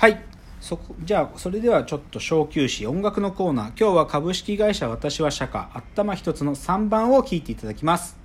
はい。そこじゃあそれではちょっと小休止音楽のコーナー。今日は株式会社私は釈迦頭一つの3番を聴いていただきます。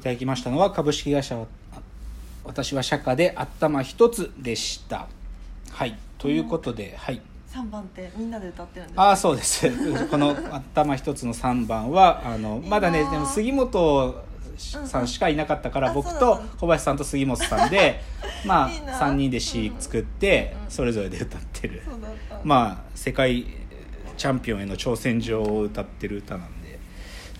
いただきましたのは株式会社私は釈迦で頭一つでした。はい。ということで、はい。3番ってみんなで歌ってるんですああそうです。この頭一つの3番はあのまだねでも杉本さんしかいなかったから、うなんだ。小林さんと杉本さんで まあいいな3人で詩作って、うんそれぞれで歌ってる、まあ世界チャンピオンへの挑戦状を歌ってる歌なんで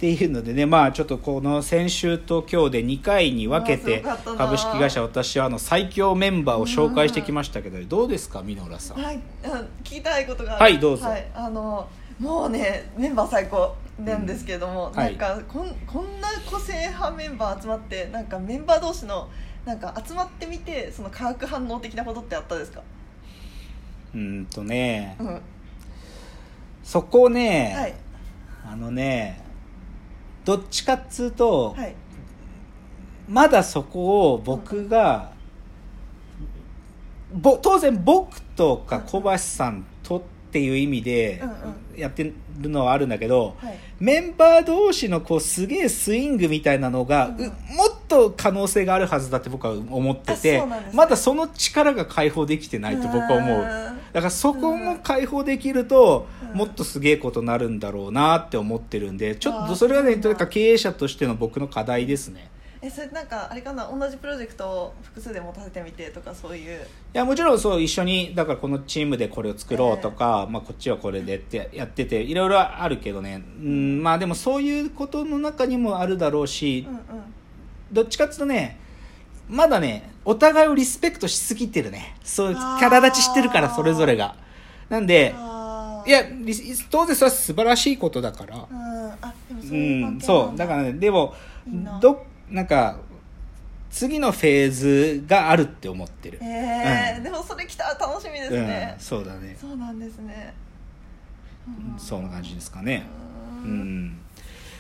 っていうのでねまあちょっとこの先週と今日で2回に分けて株式会社私はあの最強メンバーを紹介してきましたけどどうですか箕浦さん？はい、あ聞きたいことがはいどうぞ。はい、あのもうねメンバー最高なんですけれども、うん。はいなんかこんこんな個性派メンバー集まってなんかメンバー同士のなんか集まってみてその化学反応的なことってあったですか、うーんとね。うん、はそこをね、い。あのねどっちかっつうと、はい。まだそこを僕が、ぼ当然僕とか小橋さんとっていう意味でうんやってるのはあるんだけど、はい。メンバー同士のこうすげえスイングみたいなのが、うん。うもっと可能性があるはずだって僕は思ってあて、ね。まだその力が解放できてないと僕は思う。んだからそこも解放できると、うん。もっとすげえことになるんだろうなって思ってるんでちょっとそれがねというか経営者としての僕の課題ですね。えそれなんかあれかな同じプロジェクトを複数で持たせてみてとかそういう。いやもちろんそう一緒にだからこのチームでこれを作ろうとか、まあ、こっちはこれでってやってていろいろあるけどね。うんまあでもそういうことの中にもあるだろうしうんうんどっちかっていうとねまだねお互いをリスペクトしすぎてるね。そうキャラ立ちしてるからそれぞれが。なんでいや当然それは素晴らしいことだから。うん。あでもそうそう。だからねでもどなんか次のフェーズがあるって思ってる、えーうん。でもそれ来たら楽しみですね。うん、、そうだね、そうなんですね。うん。そんな感じですかね。ううん。ん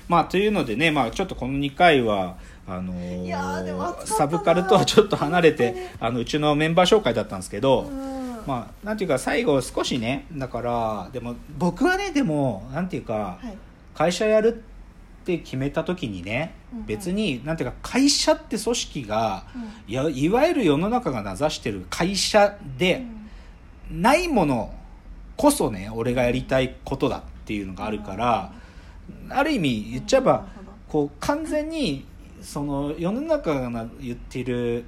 まあというのでね、まあ、ちょっとこの2回はあのーサブカルとはちょっと離れてあのうちのメンバー紹介だったんですけど、うん。まあなんていうか最後少しねだからでも僕はねでもなんていうか、はい。会社やるって決めた時にね、別になんていうか会社って組織が、うん。いやいわゆる世の中が名指してる会社でないものこそね俺がやりたいことだっていうのがあるから、ある意味言っちゃえば、こう完全にその世の中が言ってる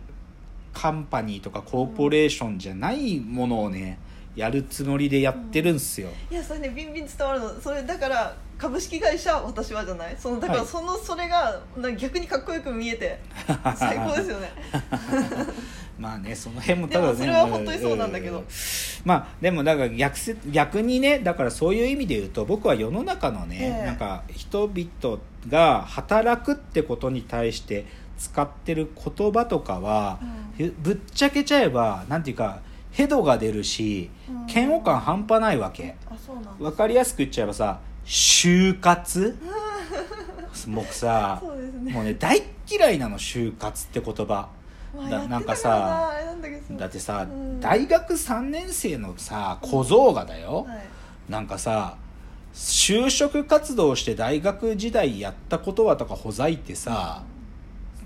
カンパニーとかコーポレーションじゃないものをねやるつもりでやってるんですよ。いやそれねビンビン伝わるのそれだから株式会社私はじゃない？そのだからはい。その、それが逆にかっこよく見えて 最高ですよね。まあねその辺もただねでもそれは本当にそうなんだけど。うんまあでもだから逆せ逆にねだからそういう意味で言うと僕は世の中のね、ええ。なんか人々が働くってことに対して使ってる言葉とかは、ぶっちゃけちゃえばなんていうかヘドが出るしうん。嫌悪感半端ないわけ。うなんだわかりやすく言っちゃえばさ就活？僕さそうですね。もうね大っ嫌いなの就活って言葉。まあだなんかさだってさ、うん。大学3年生のさ小僧がだよ、はい。なんかさ就職活動して大学時代やったことはとかほざいてさ、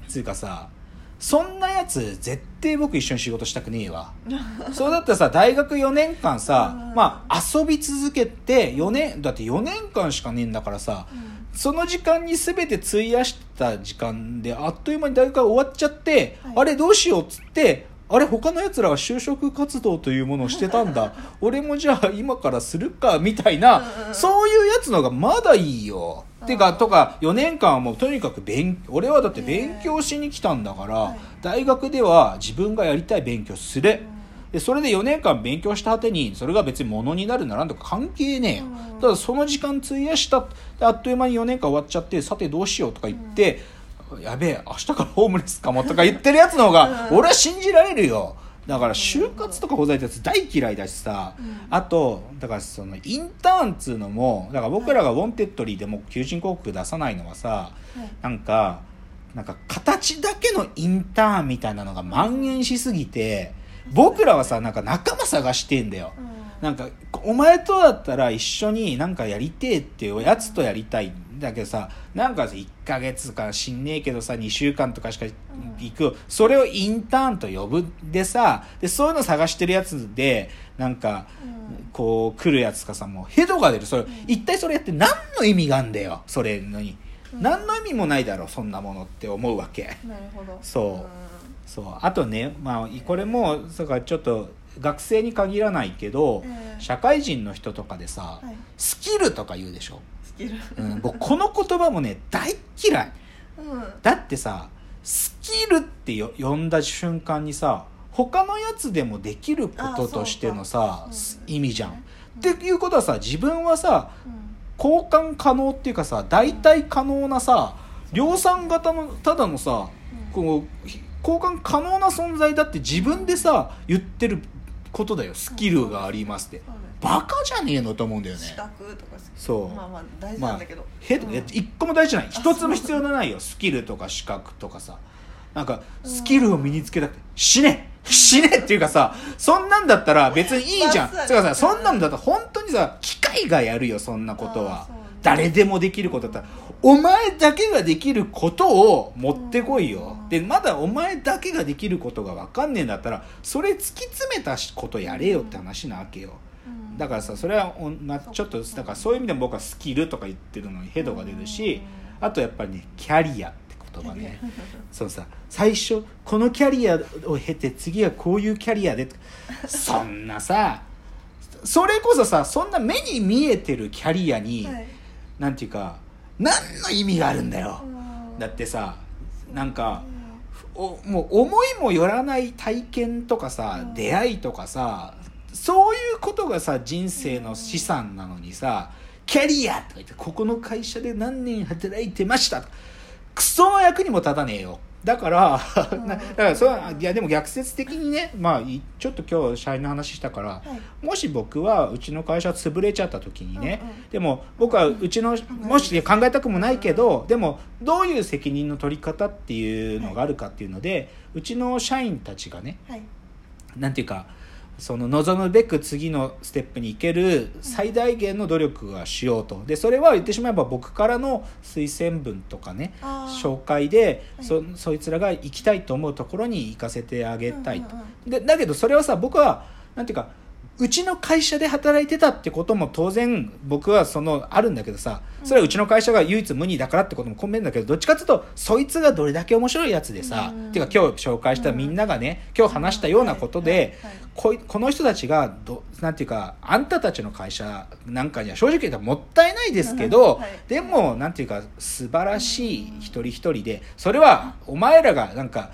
つうかさそんなやつ絶対僕一緒に仕事したくねえわ。そうだったらさ大学4年間さ、うん。まあ遊び続けて4年だって4年間しかねえんだからさその時間に全て費やした時間であっという間に大学が終わっちゃって、はい。あれどうしようっつってあれ他のやつらが就職活動というものをしてたんだ。俺もじゃあ今からするかみたいな、うんうんそういうやつの方がまだいいよ。うん。てかとか4年間はもうとにかく勉俺はだって勉強しに来たんだから、はい。大学では自分がやりたい勉強する。でそれで4年間勉強した果てにそれが別に物になるならんとか関係ねえよ、うん。ただその時間費やしたであっという間に4年間終わっちゃってさてどうしようとか言って、やべえ明日からホームレスかもとか言ってるやつの方がうん。俺は信じられるよ。だから就活とかほざいたやつ大嫌いだしさ、うん。あとだからそのインターンっつうのもだから僕らが Wantedly でも求人広告出さないのはさはい。なんかなんか形だけのインターンみたいなのが蔓延しすぎて僕らはさなんか仲間探してんだよ。なんかお前とだったら一緒になんかやりてえっていうやつとやりたい。んだけどさなんか1ヶ月か知んねえけどさ2週間とかしか行くそれをインターンと呼ぶでさでそういうの探してるやつでなんかうんこう来るやつかさもうヘドが出る。それ一体それやって何の意味があんだよそれのにうん。何の意味もないだろそんなものって思うわけ。なるほど。そう。そう。あとねまあこれもだからちょっと学生に限らないけど、ええ社会人の人とかでさ、はい。スキルとか言うでしょ、スキルうん、僕この言葉もね大嫌い。うん。だってさスキルってよ呼んだ瞬間にさ他のやつでもできることとしてのさうか。意味じゃん。うん。っていうことはさ自分はさうん。交換可能っていうかさ代替可能なさ量産型のただのさうん。こうひ交換可能な存在だって自分でさ言ってることだよ。スキルがありますってバカじゃねえのと思うんだよね。資格とかそう。まあまあ大事まあなんだけど、へうん。一個も大事じゃない。一つも必要のないよ。スキルとか資格とかさ。なんかスキルを身につけたくて。死ね。死ねっていうかさそんなんだったら別にいいじゃん。まあつうかさそんなんだったら本当にさ機械がやるよそんなことあは誰でもできることだったら。お前だけができることを持ってこいよ。うん。でまだお前だけができることが分かんねえんだったらそれ突き詰めたことやれよって話なわけよ。うんだからさそれはちょっとだからそういう意味でも僕はスキルとか言ってるのにヘドが出るしあとやっぱりねキャリアって言葉ね。そうさ最初このキャリアを経て次はこういうキャリアでそんなさそれこそさそんな目に見えてるキャリアに、はい。なんていうか何の意味があるんだよ、うん。だってさなんかおもう思いもよらない体験とかさ、うん。出会いとかさそういうことがさ人生の資産なのにさ、キャリアとか言ってここの会社で何年働いてましたクソの役にも立たねえよ。だから、うん。なだからそういやでも逆説的にねまあいちょっと今日社員の話したから、はい。もし僕はうちの会社潰れちゃった時にね、うんうん。でも僕はうちのもし考えたくもないけど、でもどういう責任の取り方っていうのがあるかっていうので、うちの社員たちがねはい。なんていうかその望むべく次のステップに行ける最大限の努力はしようと。でそれは言ってしまえば僕からの推薦文とかね紹介で、はい。そそいつらが行きたいと思うところに行かせてあげたいと。でだけどそれはさ僕はなんていうかうちの会社で働いてたってことも当然僕はそのあるんだけどさそれはうちの会社が唯一無二だからってことも込めるんだけどどっちかっていうとそいつがどれだけ面白いやつでさ、うん。っていうか今日紹介したみんながね今日話したようなことで、こいこの人たちがどなんていうかあんたたちの会社なんかには正直言ったらもったいないですけど、はい。でもなんていうか素晴らしい一人一人でそれはお前らがなんか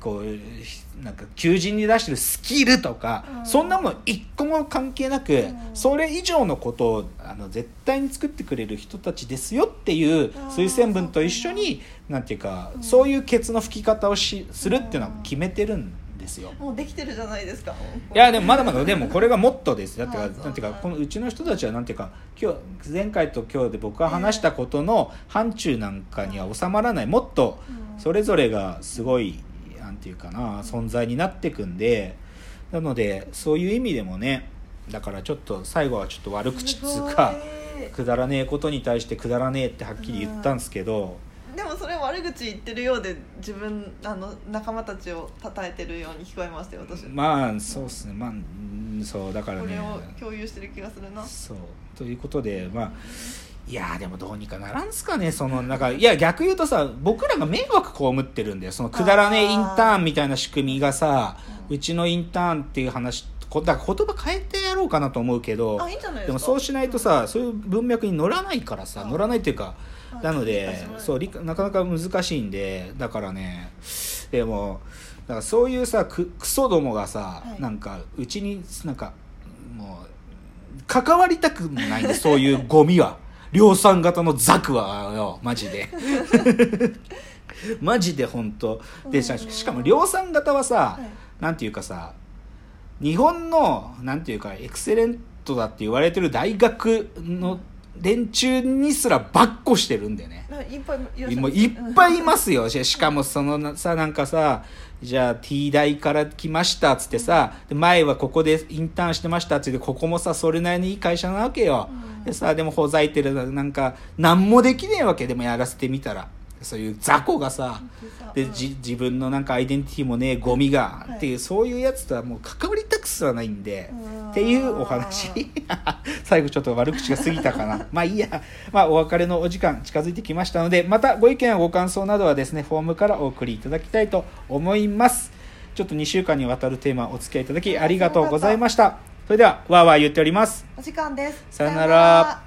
こうなんか求人に出してるスキルとか、うん。そんなもの一個も関係なく、ん。それ以上のことをあの絶対に作ってくれる人たちですよっていう推薦文と一緒になんていうか、うん。そういうケツの吹き方をしするっていうのは決めてるんですよ。もうできてるじゃないですか。いやでもまだまだでもこれがモットーです。だってかはいなんていうかはいこのうちの人たちはなんていうか今日前回と今日で僕が話したことの範疇なんかには収まらない。もっとうん。それぞれがすごいていうかな存在になってくんでなのでそういう意味でもねだからちょっと最後はちょっと悪口っつうかくだらねえことに対してくだらねえってはっきり言ったんですけど、でもそれ悪口言ってるようで自分あの仲間たちを称えてるように聞こえましたよ私。まあそうですね。まあうんそうだからね。これを共有してる気がするな。そう。ということでまあいやーでもどうにかならんすかねそのなんかいや逆言うとさ僕らが迷惑被ってるんだよ。そのくだらねえインターンみたいな仕組みがさうちのインターンっていう話こだから言葉変えてやろうかなと思うけどでもそうしないとさそういう文脈に乗らないからさあ乗らないっていうかあなのでそうなかなか難しいんでだからねでもだからそういうさくクソどもがさ、はい。なんかうちになんかもう関わりたくもないんでそういうゴミは量産型のザクはよマジで。マジで本当でししかも量産型はさ、はい。なんていうかさ日本のなんていうかエクセレントだって言われてる大学の連中にすらばっこしてるんだよねいっぱいもういっぱいいますよ。ししかもそのなさなんかさじゃあ T 大から来ましたっつってさで前はここでインターンしてましたっつってここもさそれなりにいい会社なわけよ、うん。でさでもほざいてるなんか何もできねえわけ。でもやらせてみたらそういう雑魚がさでうん。じ自分のなんかアイデンティティもねゴミがはい。っていう、そういうやつとはもう関わりたくすらないんで、うんっていうお話。最後ちょっと悪口が過ぎたかな。まあいいや、まあ、お別れのお時間近づいてきましたのでまたご意見やご感想などはですねフォームからお送りいただきたいと思います。ちょっと2週間にわたるテーマお付き合いいただきありがとうございました。それではわーわー言っております。お時間です。さよなら